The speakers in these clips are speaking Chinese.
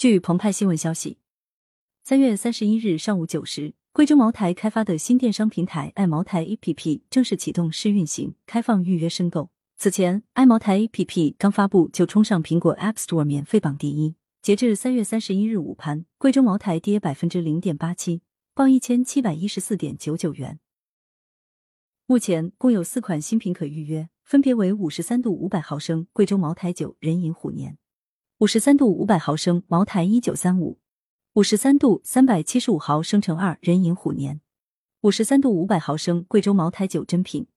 据澎湃新闻消息，三月三十一日上午九时，贵州茅台开发的新电商平台爱茅台 APP 正式启动试运行，开放预约申购。此前，爱茅台 APP 刚发布就冲上苹果 App Store 免费榜第一。截至三月三十一日午盘，贵州茅台跌百分之零点八七，报一千七百一十四点九九元。目前共有四款新品可预约，分别为五十三度五百毫升贵州茅台酒人饮虎年。五十三度五百毫升茅台一九三五，五十三度三百七十五毫升乘二人饮虎年，五十三度五百毫升贵州茅台酒珍品。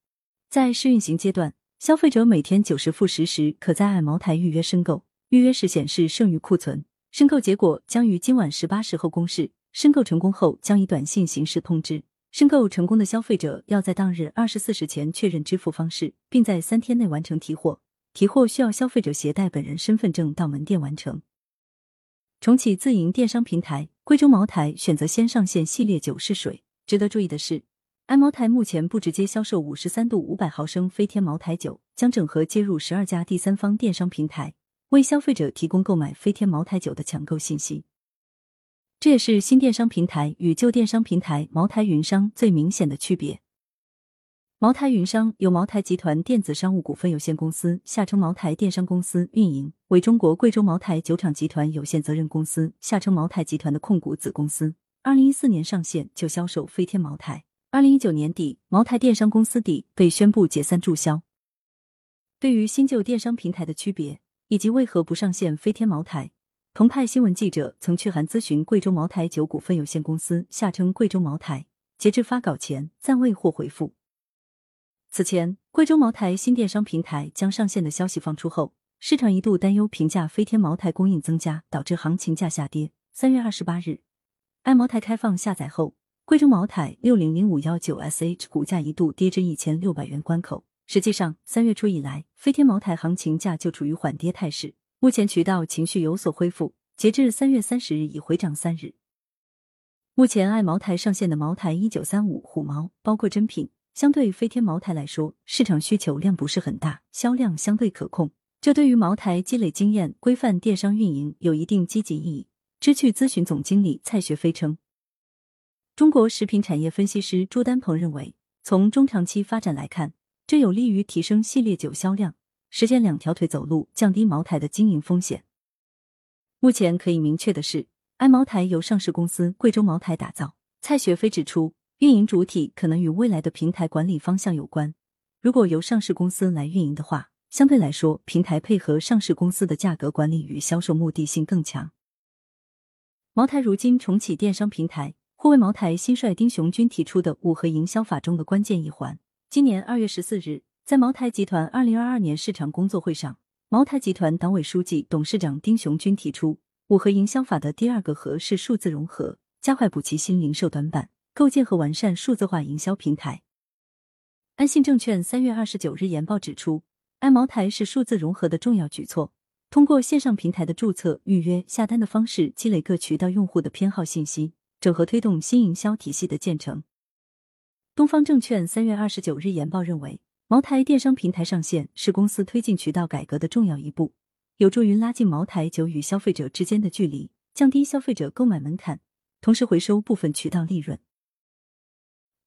在试运行阶段，消费者每天九时负十时可在爱茅台预约申购，预约时显示剩余库存，申购结果将于今晚十八时后公示。申购成功后将以短信形式通知。申购成功的消费者要在当日二十四时前确认支付方式，并在三天内完成提货。提货需要消费者携带本人身份证到门店完成。重启自营电商平台，贵州茅台选择先上线系列酒试水。值得注意的是，爱茅台目前不直接销售五十三度五百毫升飞天茅台酒，将整合接入十二家第三方电商平台，为消费者提供购买飞天茅台酒的抢购信息。这也是新电商平台与旧电商平台茅台云商最明显的区别。茅台云商由茅台集团电子商务股份有限公司（下称茅台电商公司）运营，为中国贵州茅台酒厂集团有限责任公司（下称茅台集团）的控股子公司。二零一四年上线就销售飞天茅台。二零一九年底，茅台电商公司底被宣布解散注销。对于新旧电商平台的区别以及为何不上线飞天茅台，澎湃新闻记者曾去函咨询贵州茅台酒股份有限公司（下称贵州茅台），截至发稿前暂未获回复。此前，贵州茅台新电商平台将上线的消息放出后，市场一度担忧平价飞天茅台供应增加导致行情价下跌。三月二十八日，爱茅台开放下载后，贵州茅台六零零五幺九 SH 股价一度跌至一千六百元关口。实际上，三月初以来，飞天茅台行情价就处于缓跌态势。目前渠道情绪有所恢复，截至三月三十日已回涨三日。目前爱茅台上线的茅台一九三五虎毛包括真品。相对飞天茅台来说，市场需求量不是很大，销量相对可控，这对于茅台积累经验、规范电商运营有一定积极意义。知趣咨询总经理蔡学飞称，中国食品产业分析师朱丹鹏认为，从中长期发展来看，这有利于提升系列酒销量，实现两条腿走路，降低茅台的经营风险。目前可以明确的是，爱茅台由上市公司贵州茅台打造。蔡学飞指出。运营主体可能与未来的平台管理方向有关。如果由上市公司来运营的话，相对来说，平台配合上市公司的价格管理与销售目的性更强。茅台如今重启电商平台，或为茅台新帅丁雄军提出的五合营销法中的关键一环。今年二月十四日，在茅台集团二零二二年市场工作会上，茅台集团党委书记、董事长丁雄军提出，五合营销法的第二个核是数字融合，加快补齐新零售短板。构建和完善数字化营销平台。安信证券三月二十九日研报指出，爱茅台是数字融合的重要举措，通过线上平台的注册、预约、下单的方式，积累各渠道用户的偏好信息，整合推动新营销体系的建成。东方证券三月二十九日研报认为，茅台电商平台上线是公司推进渠道改革的重要一步，有助于拉近茅台酒与消费者之间的距离，降低消费者购买门槛，同时回收部分渠道利润。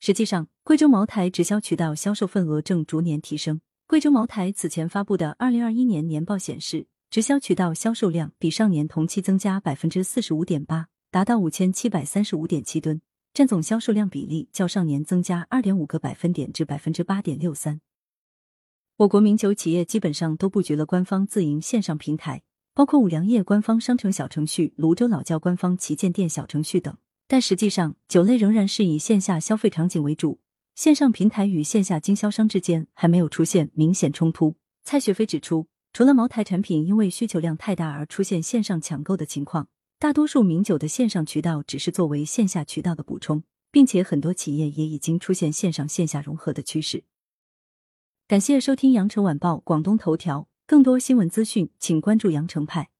实际上，贵州茅台直销渠道销售份额正逐年提升。贵州茅台此前发布的二零二一年年报显示，直销渠道销售量比上年同期增加百分之四十五点八，达到五千七百三十五点七吨，占总销售量比例较上年增加二点五个百分点至百分之八点六三。我国名酒企业基本上都布局了官方自营线上平台，包括五粮液官方商城小程序、泸州老窖官方旗舰店小程序等。但实际上，酒类仍然是以线下消费场景为主，线上平台与线下经销商之间还没有出现明显冲突。蔡雪飞指出，除了茅台产品因为需求量太大而出现线上抢购的情况，大多数名酒的线上渠道只是作为线下渠道的补充，并且很多企业也已经出现线上线下融合的趋势。感谢收听羊城晚报广东头条，更多新闻资讯，请关注羊城派。